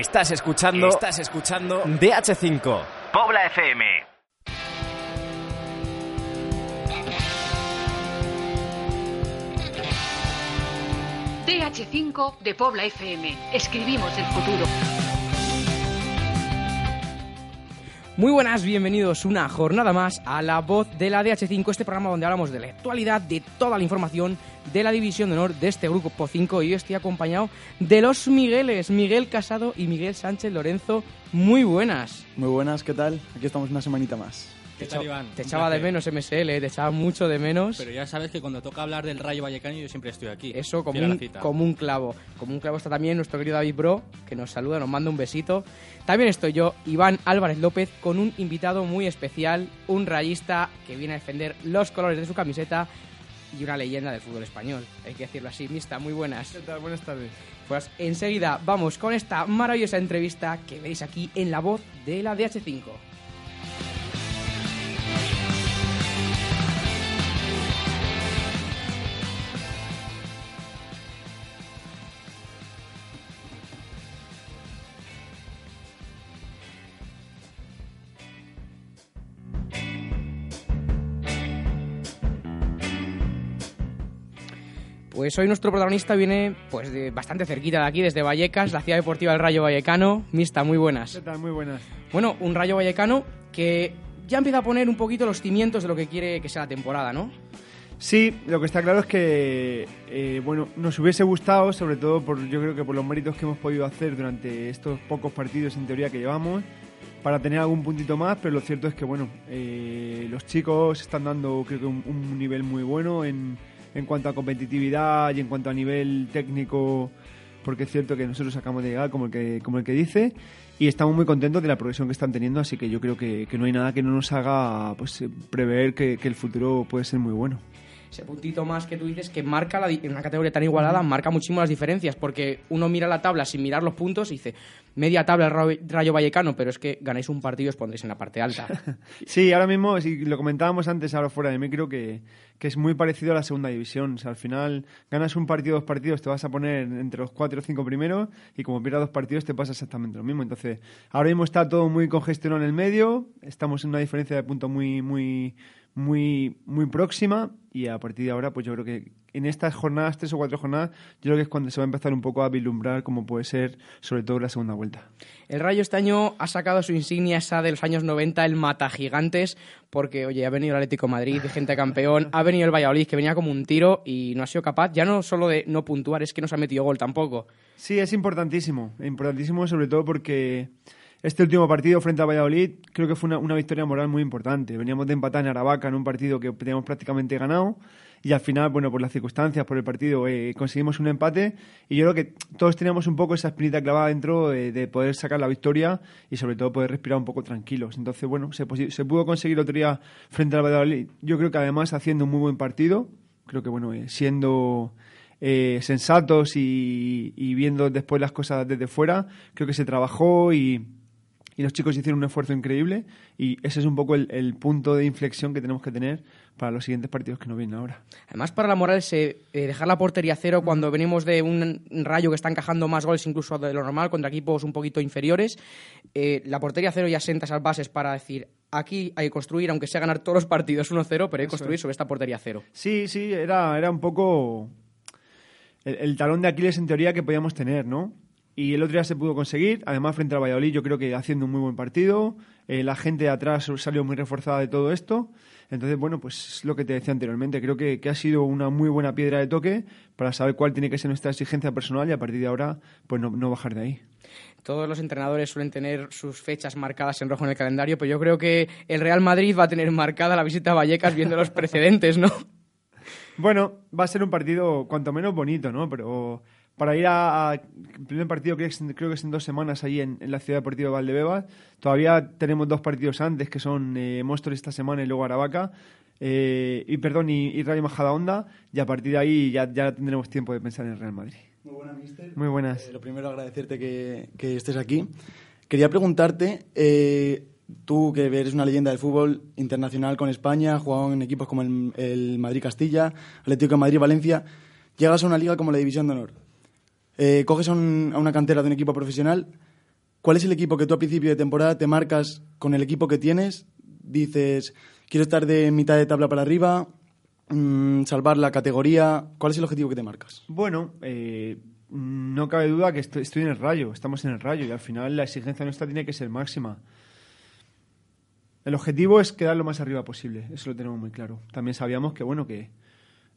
Estás escuchando. Estás escuchando DH5. Pobla FM. DH5 de Pobla FM. Escribimos el futuro. Muy buenas, bienvenidos una jornada más a La Voz de la DH5, este programa donde hablamos de la actualidad, de toda la información de la División de Honor de este grupo 5 y yo estoy acompañado de los Migueles, Miguel Casado y Miguel Sánchez Lorenzo. Muy buenas. Muy buenas, ¿qué tal? Aquí estamos una semanita más. Te, ¿Qué tal, echo- Iván? te Un echaba de menos MSL, te echaba mucho de menos. Pero ya sabes que cuando toca hablar del Rayo Vallecano yo siempre estoy aquí. Eso como un, como un clavo. Como un clavo está también nuestro querido David Bro, que nos saluda, nos manda un besito. También estoy yo, Iván Álvarez López, con un invitado muy especial, un rayista que viene a defender los colores de su camiseta y una leyenda del fútbol español. Hay que decirlo así, Mista, muy buenas. ¿Qué tal? Buenas tardes. Pues enseguida vamos con esta maravillosa entrevista que veis aquí en la voz de la DH5. Pues hoy nuestro protagonista viene pues de bastante cerquita de aquí, desde Vallecas, la ciudad deportiva del Rayo Vallecano. Mista, muy buenas. ¿Qué tal? Muy buenas. Bueno, un Rayo Vallecano que ya empieza a poner un poquito los cimientos de lo que quiere que sea la temporada, ¿no? Sí, lo que está claro es que eh, bueno, nos hubiese gustado, sobre todo por yo creo que por los méritos que hemos podido hacer durante estos pocos partidos en teoría que llevamos, para tener algún puntito más, pero lo cierto es que bueno, eh, los chicos están dando creo que un, un nivel muy bueno en, en cuanto a competitividad y en cuanto a nivel técnico, porque es cierto que nosotros acabamos de llegar como el que, como el que dice. Y estamos muy contentos de la progresión que están teniendo, así que yo creo que, que no hay nada que no nos haga pues, prever que, que el futuro puede ser muy bueno. Ese puntito más que tú dices que marca la en una categoría tan igualada, marca muchísimo las diferencias, porque uno mira la tabla sin mirar los puntos y dice, media tabla el Ra- Rayo Vallecano, pero es que ganáis un partido y os pondréis en la parte alta. Sí, ahora mismo, si lo comentábamos antes, ahora fuera de micro, que, que es muy parecido a la segunda división. O sea, al final ganas un partido, dos partidos, te vas a poner entre los cuatro o cinco primeros y como pierdas dos partidos te pasa exactamente lo mismo. Entonces, ahora mismo está todo muy congestionado en el medio, estamos en una diferencia de punto muy, muy, muy, muy próxima y a partir de ahora, pues yo creo que en estas jornadas, tres o cuatro jornadas, yo creo que es cuando se va a empezar un poco a vislumbrar cómo puede ser, sobre todo la segunda vuelta. El Rayo este año ha sacado su insignia esa de los años 90, el Mata Gigantes, porque, oye, ha venido el Atlético de Madrid, gente campeón, ha venido el Valladolid, que venía como un tiro y no ha sido capaz, ya no solo de no puntuar, es que no se ha metido gol tampoco. Sí, es importantísimo. Importantísimo sobre todo porque este último partido frente a Valladolid creo que fue una, una victoria moral muy importante. Veníamos de empatar en Aravaca en un partido que teníamos prácticamente ganado y al final, bueno, por las circunstancias, por el partido, eh, conseguimos un empate y yo creo que todos teníamos un poco esa espinita clavada dentro de, de poder sacar la victoria y sobre todo poder respirar un poco tranquilos. Entonces, bueno, se, se pudo conseguir otro día frente al Valladolid. Yo creo que además haciendo un muy buen partido, creo que, bueno, eh, siendo eh, sensatos y, y viendo después las cosas desde fuera, creo que se trabajó y, y los chicos hicieron un esfuerzo increíble y ese es un poco el, el punto de inflexión que tenemos que tener para los siguientes partidos que nos vienen ahora. Además, para la moral, eh, dejar la portería cero cuando venimos de un rayo que está encajando más goles incluso de lo normal contra equipos un poquito inferiores, eh, la portería cero ya senta esas bases para decir, aquí hay que construir, aunque sea ganar todos los partidos 1-0, pero hay que construir sobre esta portería cero. Sí, sí, era, era un poco el, el talón de Aquiles en teoría que podíamos tener, ¿no? Y el otro día se pudo conseguir, además frente al Valladolid yo creo que haciendo un muy buen partido, eh, la gente de atrás salió muy reforzada de todo esto, entonces bueno, pues es lo que te decía anteriormente, creo que, que ha sido una muy buena piedra de toque para saber cuál tiene que ser nuestra exigencia personal y a partir de ahora pues no, no bajar de ahí. Todos los entrenadores suelen tener sus fechas marcadas en rojo en el calendario, pero yo creo que el Real Madrid va a tener marcada la visita a Vallecas viendo los precedentes, ¿no? Bueno, va a ser un partido cuanto menos bonito, ¿no? Pero para ir a, primer partido creo que, es, creo que es en dos semanas ahí en, en la ciudad deportiva de Valdebebas. Todavía tenemos dos partidos antes que son eh, esta semana y luego Aravaca. eh, y perdón, y, y Rayo Majadahonda. Y a partir de ahí ya, ya tendremos tiempo de pensar en el Real Madrid. Muy buenas, mister. Muy buenas. Eh, lo primero, agradecerte que, que estés aquí. Quería preguntarte, eh, tú que eres una leyenda del fútbol internacional con España, has jugado en equipos como el, el Madrid-Castilla, Atlético de Madrid-Valencia, llegas a una liga como la División de Honor. Eh, coges a, un- a una cantera de un equipo profesional, ¿cuál es el equipo que tú a principio de temporada te marcas con el equipo que tienes? Dices, quiero estar de mitad de tabla para arriba, mm, salvar la categoría. ¿Cuál es el objetivo que te marcas? Bueno, eh, no cabe duda que estoy, estoy en el rayo, estamos en el rayo y al final la exigencia nuestra tiene que ser máxima. El objetivo es quedar lo más arriba posible, eso lo tenemos muy claro. También sabíamos que, bueno, que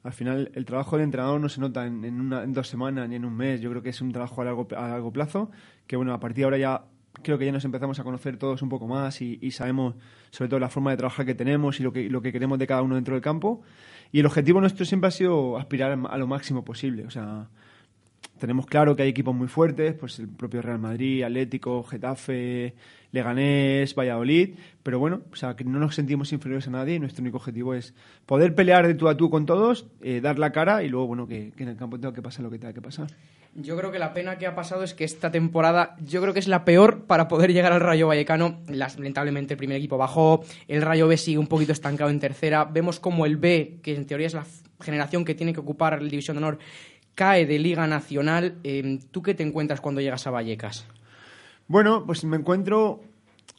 al final el trabajo del entrenador no se nota en, una, en dos semanas ni en un mes. Yo creo que es un trabajo a largo, a largo plazo, que bueno, a partir de ahora ya creo que ya nos empezamos a conocer todos un poco más y, y sabemos sobre todo la forma de trabajar que tenemos y lo que, lo que queremos de cada uno dentro del campo. Y el objetivo nuestro siempre ha sido aspirar a lo máximo posible. O sea, tenemos claro que hay equipos muy fuertes, pues el propio Real Madrid, Atlético, Getafe, Leganés, Valladolid, pero bueno, o sea, que no nos sentimos inferiores a nadie y nuestro único objetivo es poder pelear de tú a tú con todos, eh, dar la cara y luego, bueno, que, que en el campo tenga que pasar lo que tenga que pasar. Yo creo que la pena que ha pasado es que esta temporada yo creo que es la peor para poder llegar al Rayo Vallecano. Lamentablemente el primer equipo bajó, el Rayo B sigue un poquito estancado en tercera. Vemos como el B, que en teoría es la generación que tiene que ocupar la División de Honor, cae de Liga Nacional. Eh, ¿Tú qué te encuentras cuando llegas a Vallecas? Bueno, pues me encuentro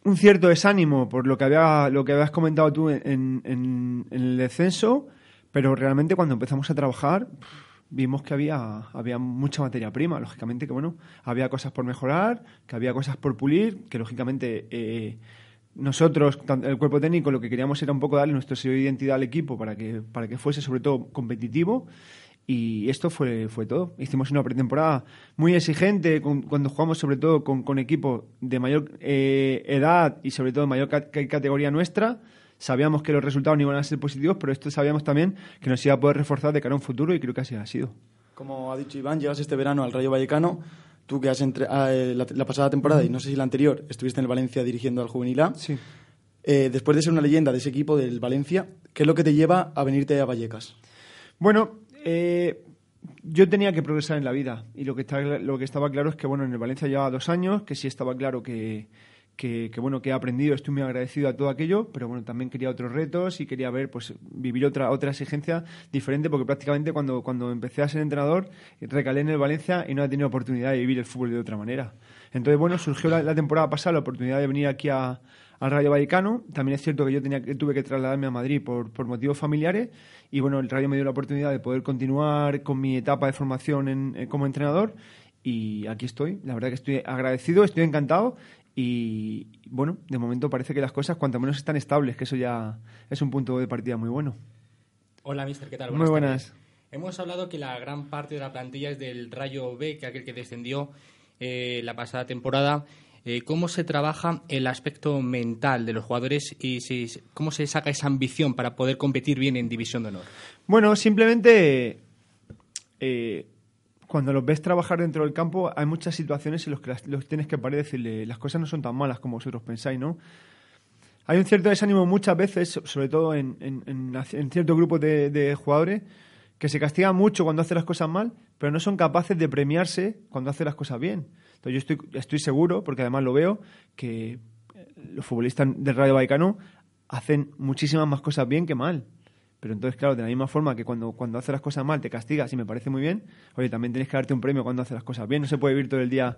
un cierto desánimo por lo que había lo que habías comentado tú en, en- el descenso, pero realmente cuando empezamos a trabajar vimos que había había mucha materia prima, lógicamente que bueno, había cosas por mejorar, que había cosas por pulir, que lógicamente eh, nosotros, el cuerpo técnico, lo que queríamos era un poco darle nuestro sello de identidad al equipo para que, para que fuese sobre todo competitivo. Y esto fue, fue todo. Hicimos una pretemporada muy exigente con- cuando jugamos sobre todo con, con equipos de mayor eh, edad y sobre todo de mayor ca- ca- categoría nuestra. Sabíamos que los resultados no iban a ser positivos, pero esto sabíamos también que nos iba a poder reforzar de cara a un futuro y creo que así ha sido. Como ha dicho Iván, llegas este verano al Rayo Vallecano. Tú que has entre- ah, eh, la, la pasada temporada y no sé si la anterior estuviste en el Valencia dirigiendo al Juvenil A. Sí. Eh, después de ser una leyenda de ese equipo del Valencia, ¿qué es lo que te lleva a venirte a Vallecas? Bueno, eh, yo tenía que progresar en la vida y lo que, estaba claro es que bueno en el Valencia llevaba dos años, que sí estaba claro que, que, bueno que he aprendido, estoy muy agradecido a todo aquello, pero bueno también quería otros retos y quería ver pues vivir otra otra exigencia diferente porque prácticamente cuando cuando empecé a ser entrenador recalé en el Valencia y no he tenido oportunidad de vivir el fútbol de otra manera. Entonces bueno surgió la temporada pasada la oportunidad de venir aquí a al Rayo Vallecano. También es cierto que yo tenía tuve que trasladarme a Madrid por, por motivos familiares y bueno, el Rayo me dio la oportunidad de poder continuar con mi etapa de formación en- eh, como entrenador y aquí estoy. La verdad que estoy agradecido, estoy encantado y bueno, de momento parece que las cosas cuanto menos están estables, que eso ya es un punto de partida muy bueno. Hola, mister, ¿qué tal? Muy buenas. tardes. Hemos hablado que la gran parte de la plantilla es del Rayo B, que aquel que descendió eh, la pasada temporada. Eh, ¿Cómo se trabaja el aspecto mental de los jugadores y cómo se saca esa ambición para poder competir bien en División de Honor? Bueno, simplemente eh, cuando los ves trabajar dentro del campo, hay muchas situaciones en las que los tienes que parar y decirle las cosas no son tan malas como vosotros pensáis, ¿no? Hay un cierto desánimo muchas veces, sobre todo en ciertos grupos de, de jugadores, que se castigan mucho cuando hacen las cosas mal, pero no son capaces de premiarse cuando hacen las cosas bien. Entonces yo estoy, seguro, porque además lo veo, que eh, los futbolistas del Rayo Vallecano hacen muchísimas más cosas bien que mal. Pero entonces, claro, de la misma forma que cuando, cuando haces las cosas mal te castigas y me parece muy bien, oye, también tienes que darte un premio cuando haces las cosas bien. No se puede vivir todo el día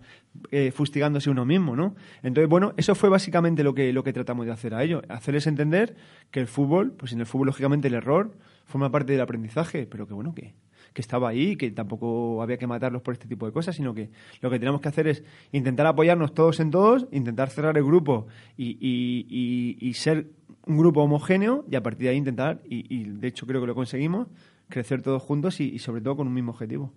eh, fustigándose uno mismo, ¿no? Entonces, bueno, eso fue básicamente lo que, lo que tratamos de hacer a ellos. Hacerles entender que el fútbol, pues en el fútbol, lógicamente, el error forma parte del aprendizaje, pero que bueno, que, que estaba ahí, que tampoco había que matarlos por este tipo de cosas, sino que lo que tenemos que hacer es intentar apoyarnos todos en todos, intentar cerrar el grupo y, y- y- ser un grupo homogéneo y a partir de ahí intentar, y, de hecho creo que lo conseguimos, crecer todos juntos y, sobre todo con un mismo objetivo.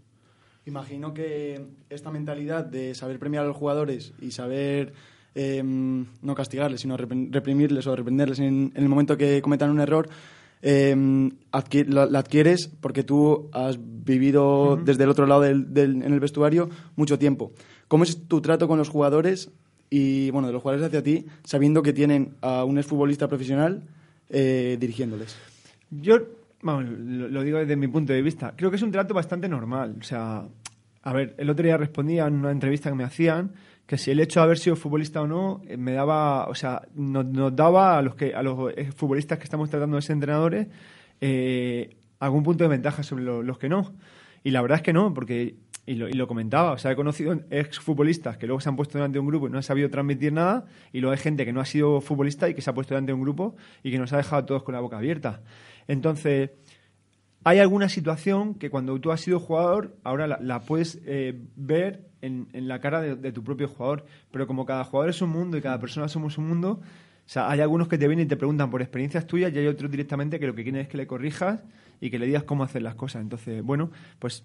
Imagino que esta mentalidad de saber premiar a los jugadores y saber eh, no castigarles, sino reprimirles o reprenderles en, en el momento que cometan un error, eh, adqui- la, la adquieres porque tú has vivido desde el otro lado del, del- en el vestuario mucho tiempo. ¿Cómo es tu trato con los jugadores y bueno de los jugadores hacia ti, sabiendo que tienen a un exfutbolista profesional eh, dirigiéndoles? Yo, vamos, lo, lo digo desde mi punto de vista, creo que es un trato bastante normal. O sea, a ver, el otro día respondía en una entrevista que me hacían que si el hecho de haber sido futbolista o no eh, me daba, o sea, nos, daba a los que a los eh, futbolistas que estamos tratando de ser entrenadores eh, algún punto de ventaja sobre lo- los que no. Y la verdad es que no, porque y lo, comentaba, o sea, he conocido exfutbolistas que luego se han puesto delante de un grupo y no han sabido transmitir nada, y luego hay gente que no ha sido futbolista y que se ha puesto delante de un grupo y que nos ha dejado todos con la boca abierta. Entonces, hay alguna situación que cuando tú has sido jugador, ahora la, la puedes eh, ver en, en la cara de, de tu propio jugador, pero como cada jugador es un mundo y cada persona somos un mundo, o sea, hay algunos que te vienen y te preguntan por experiencias tuyas y hay otros directamente que lo que quieren es que le corrijas y que le digas cómo hacer las cosas. Entonces, bueno, pues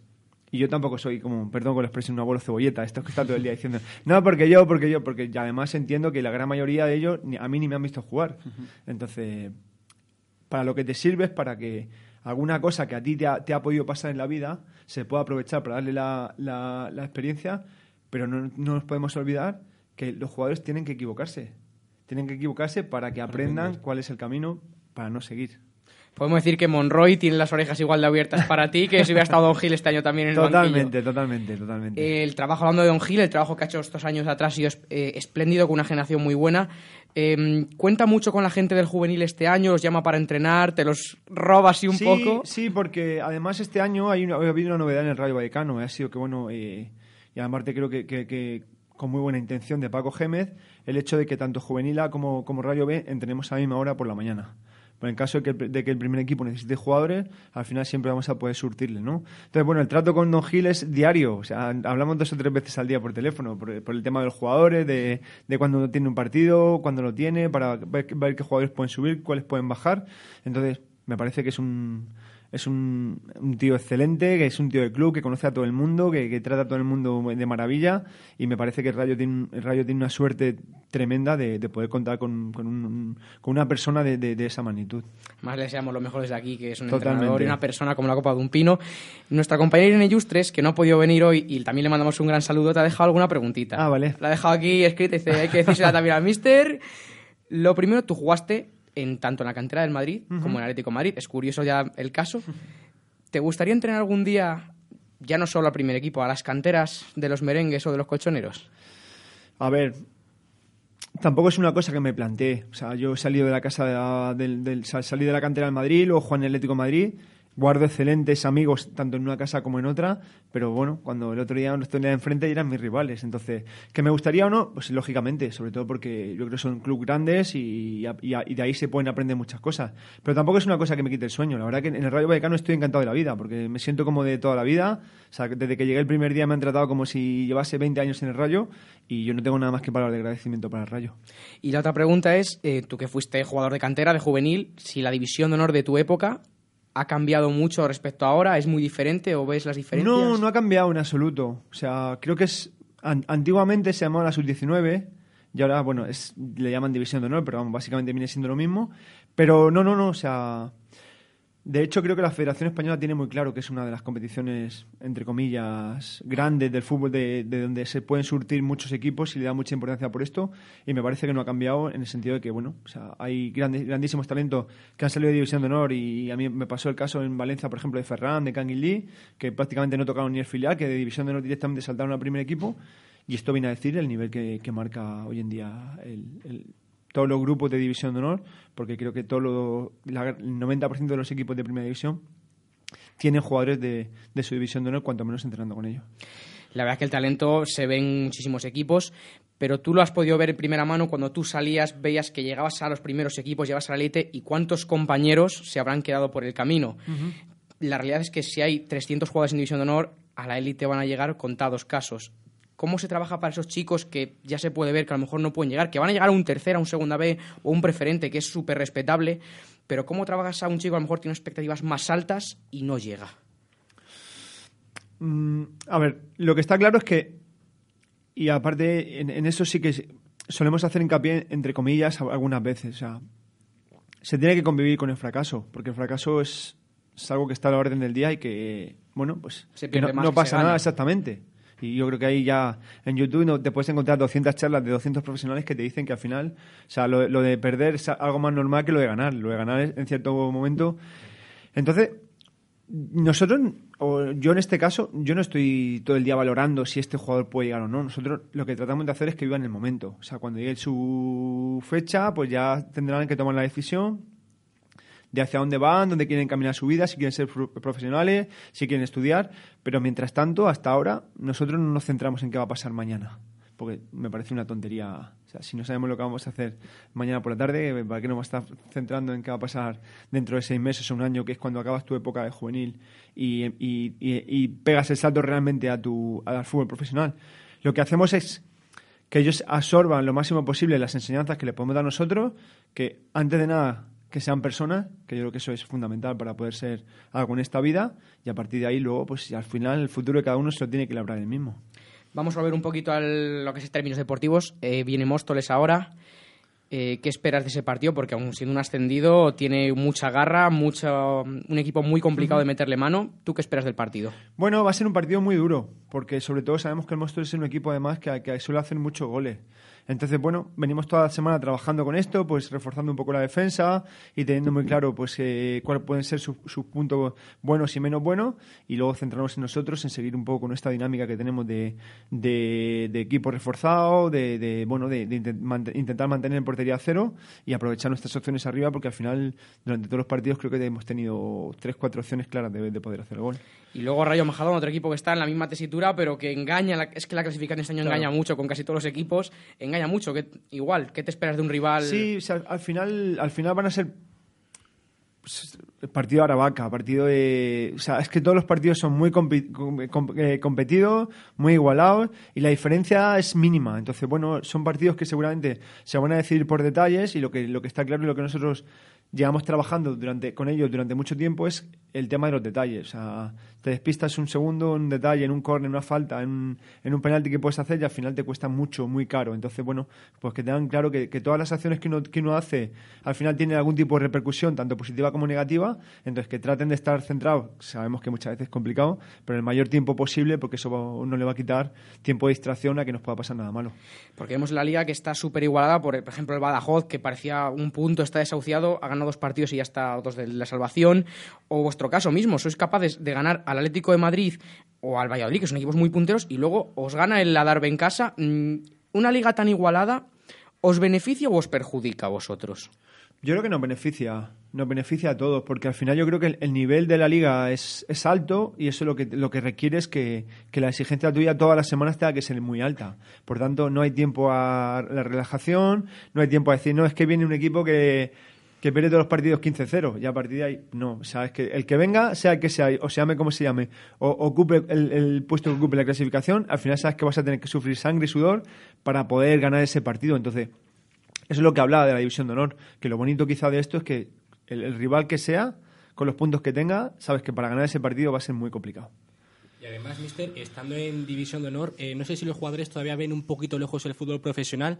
y yo tampoco soy como, perdón con la expresión, un abuelo cebolleta, esto que está todo el día diciendo, no, porque yo, porque yo, porque y además entiendo que la gran mayoría de ellos ni- a mí ni me han visto jugar. Entonces, para lo que te sirve es para que alguna cosa que a ti te ha, te ha podido pasar en la vida se pueda aprovechar para darle la, la- la experiencia, pero no, no nos podemos olvidar que los jugadores tienen que equivocarse. Tienen que equivocarse para que aprendan cuál es el camino para no seguir. Podemos decir que Monroy tiene las orejas igual de abiertas para ti que si hubiera estado Don Gil este año también en el banquillo. Totalmente, totalmente, totalmente. El trabajo, hablando de Don Gil, el trabajo que ha hecho estos años atrás ha sido eh, espléndido, con una generación muy buena. Eh, cuenta mucho con la gente del juvenil este año, los llama para entrenar, te los roba así un sí, poco. Sí, porque además este año hay una, ha habido una novedad en el Rayo Vallecano. Ha sido que, bueno, eh, y además te creo que, que- que con muy buena intención de Paco Gémez, el hecho de que tanto Juvenil A como, como Rayo B entrenemos a la misma hora por la mañana. Pero en caso de que, el, de que el primer equipo necesite jugadores, al final siempre vamos a poder surtirle, ¿no? Entonces, bueno, el trato con Don Gil es diario. O sea, hablamos dos o tres veces al día por teléfono, por, por el tema de los jugadores, de, de cuando tiene un partido, cuando lo tiene, para ver, ver qué jugadores pueden subir, cuáles pueden bajar. Entonces, me parece que es un, es un, un tío excelente, que es un tío de club, que conoce a todo el mundo, que, que trata a todo el mundo de maravilla y me parece que el Rayo tiene, el Rayo tiene una suerte tremenda de, de poder contar con, con, un- con una persona de, de- de esa magnitud. Más le deseamos lo mejor desde aquí, que es un Totalmente. entrenador y una persona como la copa de un pino. Nuestra compañera Irene Yustres, que no ha podido venir hoy y también le mandamos un gran saludo, te ha dejado alguna preguntita. Ah, vale. La ha dejado aquí escrita y dice, hay que decírsela también al mister. Lo primero, tú jugaste en tanto en la cantera del Madrid como en Atlético de Madrid. Es curioso ya el caso. ¿Te gustaría entrenar algún día, ya no solo al primer equipo, a las canteras de los merengues o de los colchoneros? A ver, tampoco es una cosa que me planteé. O sea, yo he salido de la casa de salí de la cantera del Madrid, luego el Atlético de Madrid. Guardo excelentes amigos tanto en una casa como en otra, pero bueno, cuando el otro día nos tenía enfrente eran mis rivales. Entonces, ¿que me gustaría o no? Pues lógicamente, sobre todo porque yo creo que son clubes grandes y de ahí se pueden aprender muchas cosas. Pero tampoco es una cosa que me quite el sueño. La verdad que en el Rayo Vallecano estoy encantado de la vida, porque me siento como de toda la vida. O sea, desde que llegué el primer día me han tratado como si llevase 20 años en el Rayo y yo no tengo nada más que palabras de agradecimiento para el Rayo. Y la otra pregunta es, eh, tú que fuiste jugador de cantera, de juvenil, si la división de honor de tu época ha cambiado mucho respecto a ahora, es muy diferente o ves las diferencias. No, no ha cambiado en absoluto. O sea, creo que es. an- antiguamente se llamaba la sub-19 y ahora, bueno, es, le llaman División de Honor, pero vamos, básicamente viene siendo lo mismo. Pero no, no, no, o sea. De hecho, creo que la Federación Española tiene muy claro que es una de las competiciones, entre comillas, grandes del fútbol, de, de donde se pueden surtir muchos equipos y le da mucha importancia por esto. Y me parece que no ha cambiado en el sentido de que, bueno, o sea, hay grandes, grandísimos talentos que han salido de División de Honor y a mí me pasó el caso en Valencia, por ejemplo, de Ferran, de Kangin Lee, que prácticamente no tocaron ni el filial, que de División de Honor directamente saltaron al primer equipo. Y esto viene a decir el nivel que, marca hoy en día el, el- todos los grupos de División de Honor, porque creo que todo lo- la- el 90% de los equipos de Primera División tienen jugadores de, de su División de Honor, cuanto menos entrenando con ellos. La verdad es que el talento se ve en muchísimos equipos, pero tú lo has podido ver en primera mano cuando tú salías, veías que llegabas a los primeros equipos, llegabas a la élite y cuántos compañeros se habrán quedado por el camino. La realidad es que si hay 300 jugadores en División de Honor, a la élite van a llegar contados casos. ¿Cómo se trabaja para esos chicos que ya se puede ver que a lo mejor no pueden llegar, que van a llegar a un tercera, a un segunda B o un preferente, que es súper respetable? Pero ¿cómo trabajas a un chico que a lo mejor tiene expectativas más altas y no llega? Mm, a ver, lo que está claro es que, y aparte, en, en eso sí que solemos hacer hincapié, entre comillas, algunas veces. O sea, se tiene que convivir con el fracaso, porque el fracaso es, es algo que está a la orden del día y que, bueno, pues Se que pierde no, más no que se pasa nada exactamente. Y yo creo que ahí ya en YouTube no, te puedes encontrar 200 charlas de 200 profesionales que te dicen que al final, o sea, lo, lo de perder es algo más normal que lo de ganar. Lo de ganar en cierto momento. Entonces, nosotros, o yo en este caso, yo no estoy todo el día valorando si este jugador puede llegar o no. Nosotros lo que tratamos de hacer es que viva en el momento. O sea, cuando llegue su fecha, pues ya tendrán que tomar la decisión de hacia dónde van, dónde quieren caminar su vida, si quieren ser profesionales, si quieren estudiar, pero mientras tanto, hasta ahora, nosotros no nos centramos en qué va a pasar mañana porque me parece una tontería. Si no sabemos lo que vamos a hacer mañana por la tarde, ¿para qué nos vamos a estar centrando en qué va a pasar dentro de seis meses o un año, que es cuando acabas tu época de juvenil y, y, pegas el salto realmente a tu, al fútbol profesional? Lo que hacemos es que ellos absorban lo máximo posible las enseñanzas que le podemos dar nosotros, que antes de nada que sean personas, que yo creo que eso es fundamental para poder ser algo en esta vida, y a partir de ahí luego, pues al final el futuro de cada uno se lo tiene que labrar el mismo. Vamos a ver un poquito a lo que es términos deportivos. Eh, viene Móstoles ahora. Eh, ¿Qué esperas de ese partido? Porque aún siendo un ascendido, tiene mucha garra, mucho, un equipo muy complicado de meterle mano. ¿Tú qué esperas del partido? Bueno, va a ser un partido muy duro, porque sobre todo sabemos que el Móstoles es un equipo además que, que suele hacer muchos goles. Entonces, bueno, venimos toda la semana trabajando con esto, pues reforzando un poco la defensa y teniendo muy claro pues eh, cuáles pueden ser sus, puntos buenos y menos buenos y luego centrarnos en nosotros, en seguir un poco con esta dinámica que tenemos de, de, equipo reforzado, de, bueno, de, intentar mantener en portería cero y aprovechar nuestras opciones arriba porque al final durante todos los partidos creo que hemos tenido tres, cuatro opciones claras de, poder hacer el gol. Y luego Rayo Majadón, otro equipo que está en la misma tesitura, pero que engaña, es que la clasificación este año engaña mucho con casi todos los equipos, engaña mucho. que igual, ¿qué te esperas de un rival? Sí, al, final, al final van a ser pues, partido de Aravaca, partido de... O sea, es que todos los partidos son muy eh, competidos, muy igualados y la diferencia es mínima. Entonces, bueno, son partidos que seguramente se van a decidir por detalles y lo que, lo que está claro y lo que nosotros llevamos trabajando durante, con ellos durante mucho tiempo es el tema de los detalles. O sea, te despistas un segundo, un detalle, en un córner, en una falta, en un, en un penalti que puedes hacer y al final te cuesta mucho, muy caro. Entonces, bueno, pues que tengan claro que, que todas las acciones que uno, que uno hace al final tienen algún tipo de repercusión, tanto positiva como negativa. Entonces, que traten de estar centrados. Sabemos que muchas veces es complicado, pero el mayor tiempo posible porque eso no le va a quitar tiempo de distracción a que nos pueda pasar nada malo. Porque vemos la liga que está súper igualada. Por, ejemplo, el Badajoz, que parecía un punto, está desahuciado, ha ganado dos partidos y ya está dos de la salvación. O vuestro caso mismo, sois capaces de ganar al Atlético de Madrid o al Valladolid, que son equipos muy punteros, y luego os gana el Adarve en casa. Mm, ¿Una liga tan igualada os beneficia o os perjudica a vosotros? Yo creo que nos beneficia, nos beneficia a todos, porque al final yo creo que el, nivel de la liga es, es, alto y eso lo que, lo que requiere es que, que, la exigencia tuya todas las semanas tenga que ser muy alta. Por tanto, no hay tiempo a la relajación, no hay tiempo a decir, no, es que viene un equipo que que pierde todos los partidos 15-0 y a partir de ahí no, o sea, es que el que venga, sea el que sea, o se llame como se llame, o ocupe el, puesto que ocupe la clasificación, al final sabes que vas a tener que sufrir sangre y sudor para poder ganar ese partido. Entonces, eso es lo que hablaba de la división de honor, que lo bonito quizá de esto es que el, rival que sea, con los puntos que tenga, sabes que para ganar ese partido va a ser muy complicado. Y además, Mister, estando en División de Honor, eh, no sé si los jugadores todavía ven un poquito lejos el fútbol profesional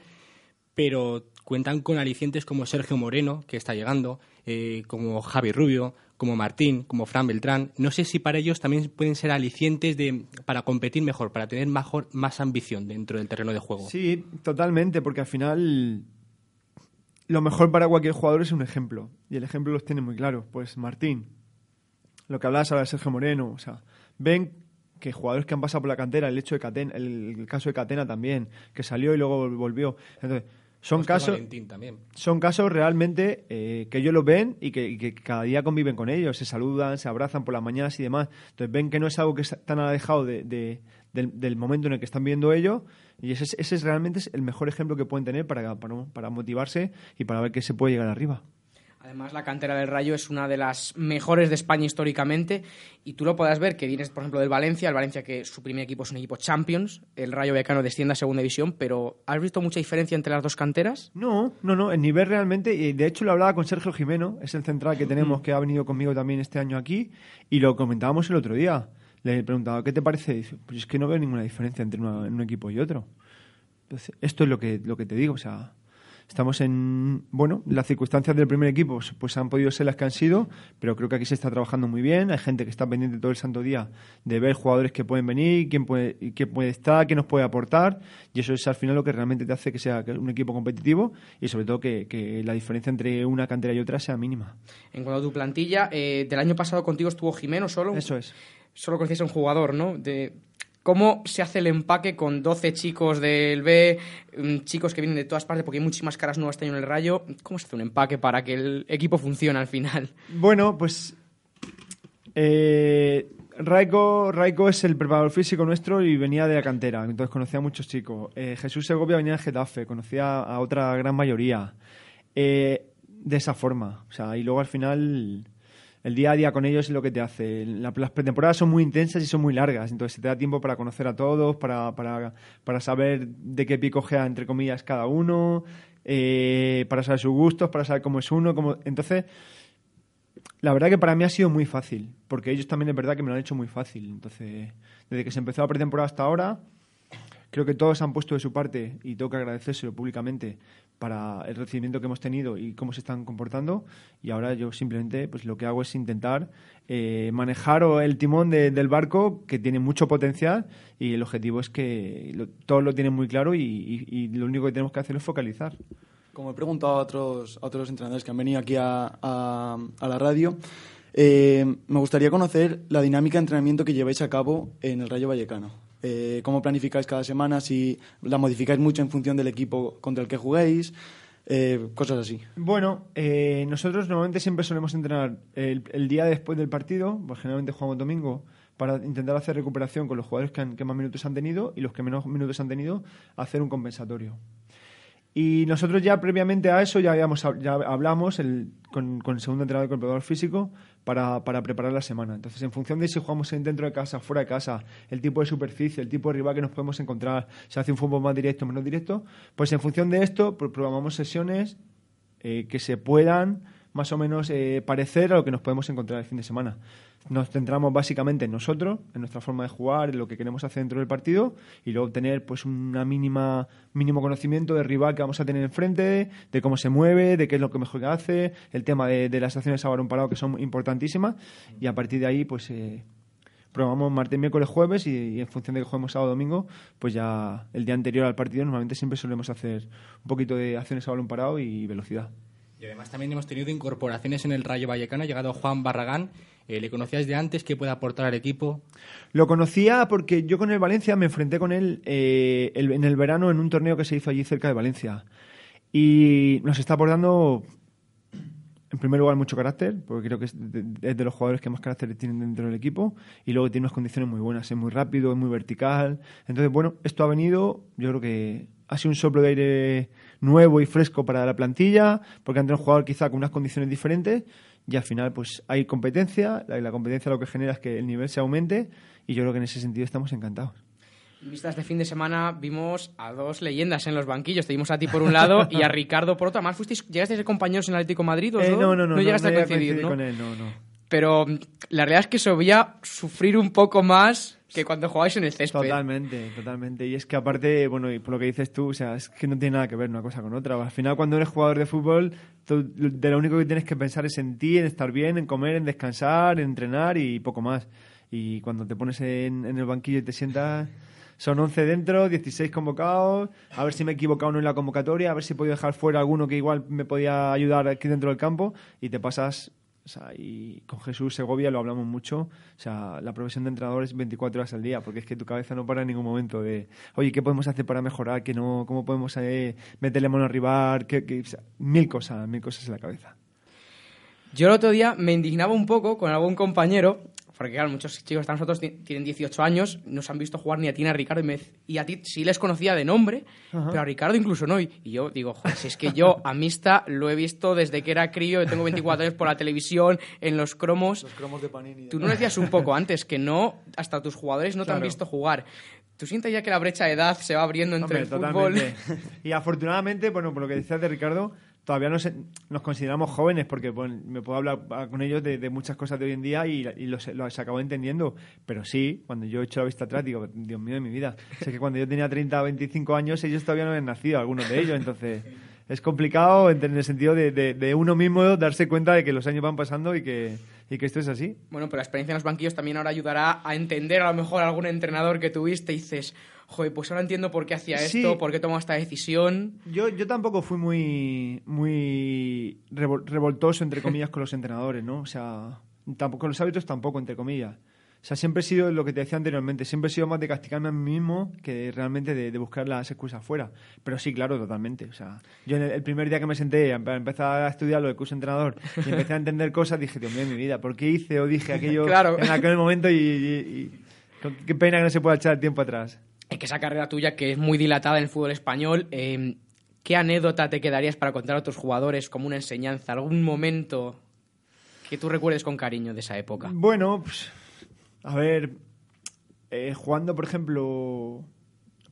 pero cuentan con alicientes como Sergio Moreno, que está llegando, eh, como Javi Rubio, como Martín, como Fran Beltrán. No sé si para ellos también pueden ser alicientes de, para competir mejor, para tener mejor, más ambición dentro del terreno de juego. Sí, totalmente, porque al final lo mejor para cualquier jugador es un ejemplo, y el ejemplo los tiene muy claro. Pues Martín, lo que hablabas ahora de Sergio Moreno, o sea, ven que jugadores que han pasado por la cantera, el hecho de Catena, el, caso de Catena también, que salió y luego volvió. Entonces, son casos, son casos realmente eh, que ellos lo ven y que, cada día conviven con ellos, se saludan, se abrazan por las mañanas y demás. Entonces ven que no es algo que están alejado de, del, momento en el que están viendo ellos y ese, ese es realmente el mejor ejemplo que pueden tener para, para, para motivarse y para ver que se puede llegar arriba. Además, la cantera del Rayo es una de las mejores de España históricamente y tú lo podrás ver que vienes, por ejemplo, del Valencia, el Valencia que su primer equipo es un equipo Champions, el Rayo Vallecano desciende a Segunda División, pero ¿has visto mucha diferencia entre las dos canteras? No, no, no, el nivel realmente, y de hecho lo hablaba con Sergio Jimeno, es el central que tenemos que ha venido conmigo también este año aquí y lo comentábamos el otro día. Le preguntaba, ¿qué te parece? dice, pues es que no veo ninguna diferencia entre un equipo y otro. Entonces, esto es lo que, lo que te digo, o sea, Estamos en, bueno, las circunstancias del primer equipo pues han podido ser las que han sido, pero creo que aquí se está trabajando muy bien. Hay gente que está pendiente todo el santo día de ver jugadores que pueden venir, quién puede, quién puede estar, quién nos puede aportar, y eso es al final lo que realmente te hace que sea un equipo competitivo y sobre todo que, la diferencia entre una cantera y otra sea mínima. En cuanto a tu plantilla, eh, del año pasado contigo estuvo Jimeno solo. Eso es. Solo conocías a un jugador, ¿no? De, ¿Cómo se hace el empaque con 12 chicos del B, mm, chicos que vienen de todas partes, porque hay muchísimas caras nuevas este año en el Rayo? ¿Cómo se hace un empaque para que el equipo funcione al final? Bueno, pues eh, Raiko, Raiko es el preparador físico nuestro y venía de la cantera, entonces conocía a muchos chicos. Eh, Jesús Segovia venía de Getafe, conocía a otra gran mayoría. Eh, de esa forma, o sea, y luego al final el día a día con ellos es lo que te hace. La- las pretemporadas son muy intensas y son muy largas, entonces se te da tiempo para conocer a todos, para, para, para saber de qué pico gea, entre comillas, cada uno, eh, para saber sus gustos, para saber cómo es uno. Cómo... Entonces, la verdad que para mí ha sido muy fácil, porque ellos también es verdad que me lo han hecho muy fácil. Entonces, desde que se empezó la pretemporada hasta ahora, creo que todos han puesto de su parte y tengo que agradecérselo públicamente para el recibimiento que hemos tenido y cómo se están comportando y ahora yo simplemente pues lo que hago es intentar eh, manejar el timón de- del barco que tiene mucho potencial y el objetivo es que lo- todos lo tienen muy claro y, lo único que tenemos que hacer es focalizar. Como he preguntado a otros, entrenadores que han venido aquí a la radio, eh, me gustaría conocer la dinámica de entrenamiento que lleváis a cabo en el Rayo Vallecano. Eh, ¿Cómo planificáis cada semana? Si la modificáis mucho en función del equipo contra el que juguéis, eh, cosas así. Bueno, eh, nosotros normalmente siempre solemos entrenar el, el día después del partido, pues generalmente jugamos domingo, para intentar hacer recuperación con los jugadores que, han- que más minutos han tenido y los que menos minutos han tenido, hacer un compensatorio. Y nosotros ya previamente a eso ya, habíamos, hab- ya hablamos el- con, con el segundo entrenador, con el preparador físico, para, para preparar la semana. Entonces, en función de si jugamos en- dentro de casa, fuera de casa, el tipo de superficie, el tipo de rival que nos podemos encontrar, si hace un fútbol más directo o menos directo, pues en función de esto pro- programamos sesiones eh, que se puedan más o menos eh, parecer a lo que nos podemos encontrar el fin de semana. Nos centramos básicamente en nosotros, en nuestra forma de jugar, en lo que queremos hacer dentro del partido y luego tener pues una mínima mínimo conocimiento del rival que vamos a tener enfrente, de cómo se mueve, de qué es lo que mejor que hace, el tema de, de las acciones a balón parado que son importantísimas y a partir de ahí pues eh, probamos martes, miércoles, jueves y, y en función de que juguemos sábado domingo, pues ya el día anterior al partido normalmente siempre solemos hacer un poquito de acciones a balón parado y velocidad. Y además también hemos tenido incorporaciones en el Rayo Vallecano. Ha llegado Juan Barragán. Eh, ¿Le conocíais de antes? ¿Qué puede aportar al equipo? Lo conocía porque yo con el Valencia me enfrenté con él eh, en el verano en un torneo que se hizo allí cerca de Valencia. Y nos está aportando, en primer lugar, mucho carácter, porque creo que es de, es de los jugadores que más carácter tienen dentro del equipo. Y luego tiene unas condiciones muy buenas, es muy rápido, es muy vertical. Entonces, bueno, esto ha venido, yo creo que ha sido un soplo de aire nuevo y fresco para la plantilla, porque han tenido un jugador quizá con unas condiciones diferentes y al final pues hay competencia, la, la competencia lo que genera es que el nivel se aumente y yo creo que en ese sentido estamos encantados. Vistas de fin de semana vimos a dos leyendas en los banquillos. Te vimos a ti por un lado y a Ricardo por otro. Más fuisteis, ¿Llegaste a ser compañeros en Atlético de Madrid? los Eh, dos? no, no, no, No llegaste no a coincidir, ¿no? con él, no, no. Pero mm, la realidad es que se veía sufrir un poco más que cuando jugabais en el césped. Totalmente, totalmente. Y es que aparte, bueno, y por lo que dices tú, o sea, es que no tiene nada que ver una cosa con otra. Al final, cuando eres jugador de fútbol, tú- de lo único que tienes que pensar es en ti, en estar bien, en comer, en descansar, en entrenar y poco más. Y cuando te pones en, en el banquillo y te sientas, son 11 dentro, 16 convocados, a ver si me he equivocado no en la convocatoria, a ver si he podido dejar fuera alguno que igual me podía ayudar aquí dentro del campo y te pasas o sea, y con Jesús Segovia lo hablamos mucho. O sea, la profesión de entrenador es 24 horas al día, porque es que tu cabeza no para en ningún momento de, oye, ¿qué podemos hacer para mejorar? ¿Qué no? ¿Cómo podemos eh, meterle mano al rival? ¿Qué, mil cosas, mil cosas en la cabeza. Yo el otro día me indignaba un poco con algún compañero, porque claro, muchos chicos hasta nosotros ti- tienen 18 años, no se han visto jugar ni a ti ni a Ricardo, y, me y a ti sí les conocía de nombre, pero a Ricardo incluso no. Y y yo digo, joder, si es que yo a Mista lo he visto desde que era crío, yo tengo 24 años por la televisión, en los cromos. Los cromos de Panini. Tú no decías un poco antes que no, hasta tus jugadores no te han Claro. visto jugar. ¿Tú sientes ya que la brecha de edad se va abriendo entre Hombre, el fútbol? totalmente. Y afortunadamente, bueno, por lo que decías de Ricardo, todavía nos, nos consideramos jóvenes porque me puedo hablar con ellos de, muchas cosas de hoy en día y, los, los acabo entendiendo. Pero sí, cuando yo he hecho la vista atrás, digo, Dios mío de mi vida. Sé que cuando yo tenía 30 o 25 años, ellos todavía no habían nacido, algunos de ellos. Entonces, es complicado en el sentido de, de- de uno mismo darse cuenta de que los años van pasando y que, y que esto es así. Bueno, pero la experiencia en los banquillos también ahora ayudará a entender a lo mejor a algún entrenador que tuviste y dices, joder, pues ahora entiendo por qué hacía Sí. esto, por qué tomó esta decisión. Yo, yo tampoco fui muy, muy revol- revoltoso, entre comillas, con los entrenadores, ¿no? O sea, tampoco con los hábitos tampoco, entre comillas. Sea, siempre he sido lo que te decía anteriormente, siempre he sido más de castigarme a mí mismo que realmente de, de buscar las excusas fuera. Pero sí, claro, totalmente. O sea, yo en el, el primer día que me senté a empe- empezar a estudiar lo de curso entrenador y empecé a entender cosas, dije, Dios mío, mi vida, ¿por qué hice o dije aquello Claro. en aquel momento y, y- y- qué pena que no se pueda echar el tiempo atrás? Es que esa carrera tuya, que es muy dilatada en el fútbol español, eh, ¿qué anécdota te quedarías para contar a otros jugadores como una enseñanza? ¿Algún momento que tú recuerdes con cariño de esa época? Bueno, pues, a ver, eh, jugando, por ejemplo,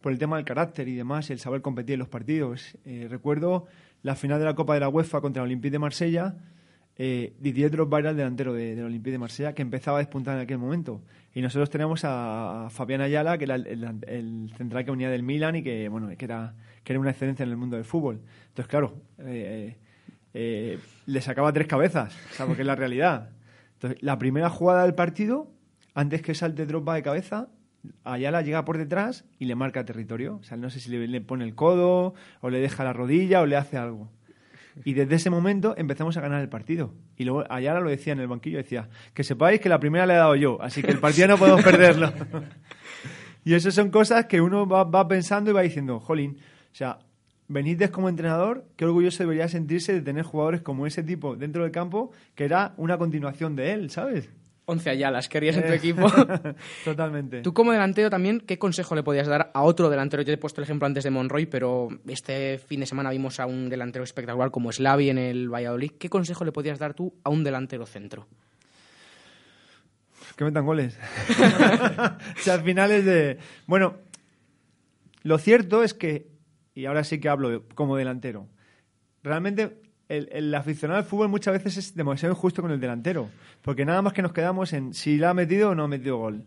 por el tema del carácter y demás, el saber competir en los partidos. eh, recuerdo la final de la Copa de la UEFA contra el Olympique de Marsella. Eh, Didier Drogba era el delantero de- del Olympique de Marsella que empezaba a despuntar en aquel momento. Y nosotros teníamos a, Fabián Ayala, que era el central que venía del Milan y que, bueno, que era, que era una excelencia en el mundo del fútbol. Entonces, claro, eh, eh, le sacaba tres cabezas, o sea, porque es la realidad. Entonces, la primera jugada del partido, antes que salte Drogba de cabeza, Ayala llega por detrás y le marca territorio. O sea, no sé si le, pone el codo, o le deja la rodilla, o le hace algo. Y desde ese momento empezamos a ganar el partido. Y luego Ayala lo decía en el banquillo, decía, que sepáis que la primera le he dado yo, así que el partido no podemos perderlo. y eso son cosas que uno va, va pensando y va diciendo, jolín, o sea, Benítez como entrenador, qué orgulloso debería sentirse de tener jugadores como ese tipo dentro del campo, que era una continuación de él, ¿sabes? 11 Ayalas querías en tu Eh, equipo. Totalmente. Tú como delantero también, ¿qué consejo le podías dar a otro delantero? Yo te he puesto el ejemplo antes de Monroy, pero este fin de semana vimos a un delantero espectacular como Slavi en el Valladolid. ¿Qué consejo le podías dar tú a un delantero centro? Que metan goles. o sea, al final es de... Bueno, lo cierto es que, y ahora sí que hablo como delantero, realmente el, el aficionado al fútbol muchas veces es demasiado injusto con el delantero, porque nada más que nos quedamos en si la ha metido o no ha metido gol.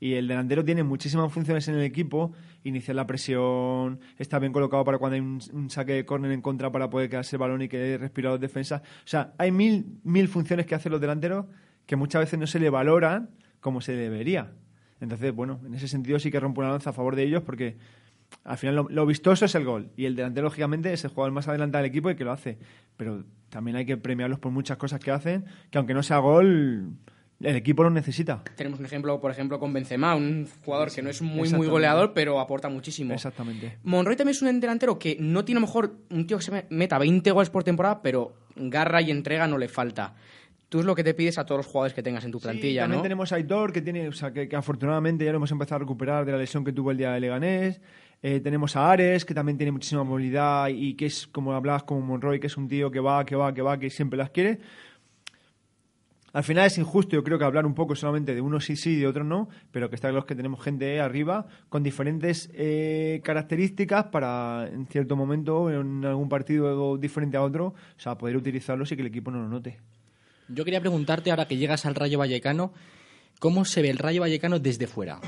Y el delantero tiene muchísimas funciones en el equipo, iniciar la presión, está bien colocado para cuando hay un, saque de córner en contra para poder quedarse el balón y que respirar los defensas. O sea, hay mil, mil funciones que hacen los delanteros que muchas veces no se le valoran como se debería. Entonces, bueno, en ese sentido sí que rompo una lanza a favor de ellos porque al final lo, lo vistoso es el gol y el delantero, lógicamente, es el jugador más adelantado del equipo y que lo hace. Pero también hay que premiarlos por muchas cosas que hacen, que aunque no sea gol, el equipo lo necesita. Tenemos un ejemplo, por ejemplo, con Benzema, un jugador que no es muy, muy goleador, pero aporta muchísimo. Exactamente. Monroy también es un delantero que no tiene a lo mejor un tío que se me- meta 20 goles por temporada, pero garra y entrega no le falta. Tú es lo que te pides a todos los jugadores que tengas en tu plantilla, Sí, también ¿no? tenemos a Aitor, que, tiene, o sea, que, que afortunadamente ya lo hemos empezado a recuperar de la lesión que tuvo el día de Leganés. Eh, tenemos a Ares, que también tiene muchísima movilidad y que es, como hablabas, como Monroy, que es un tío que va, que va, que va, que siempre las quiere. Al final es injusto, yo creo que hablar un poco solamente de unos sí sí y de otros no, pero que está claro que tenemos gente arriba con diferentes eh, características para en cierto momento, en algún partido diferente a otro, o sea, poder utilizarlos y que el equipo no lo note. Yo quería preguntarte, ahora que llegas al Rayo Vallecano, ¿cómo se ve el Rayo Vallecano desde fuera?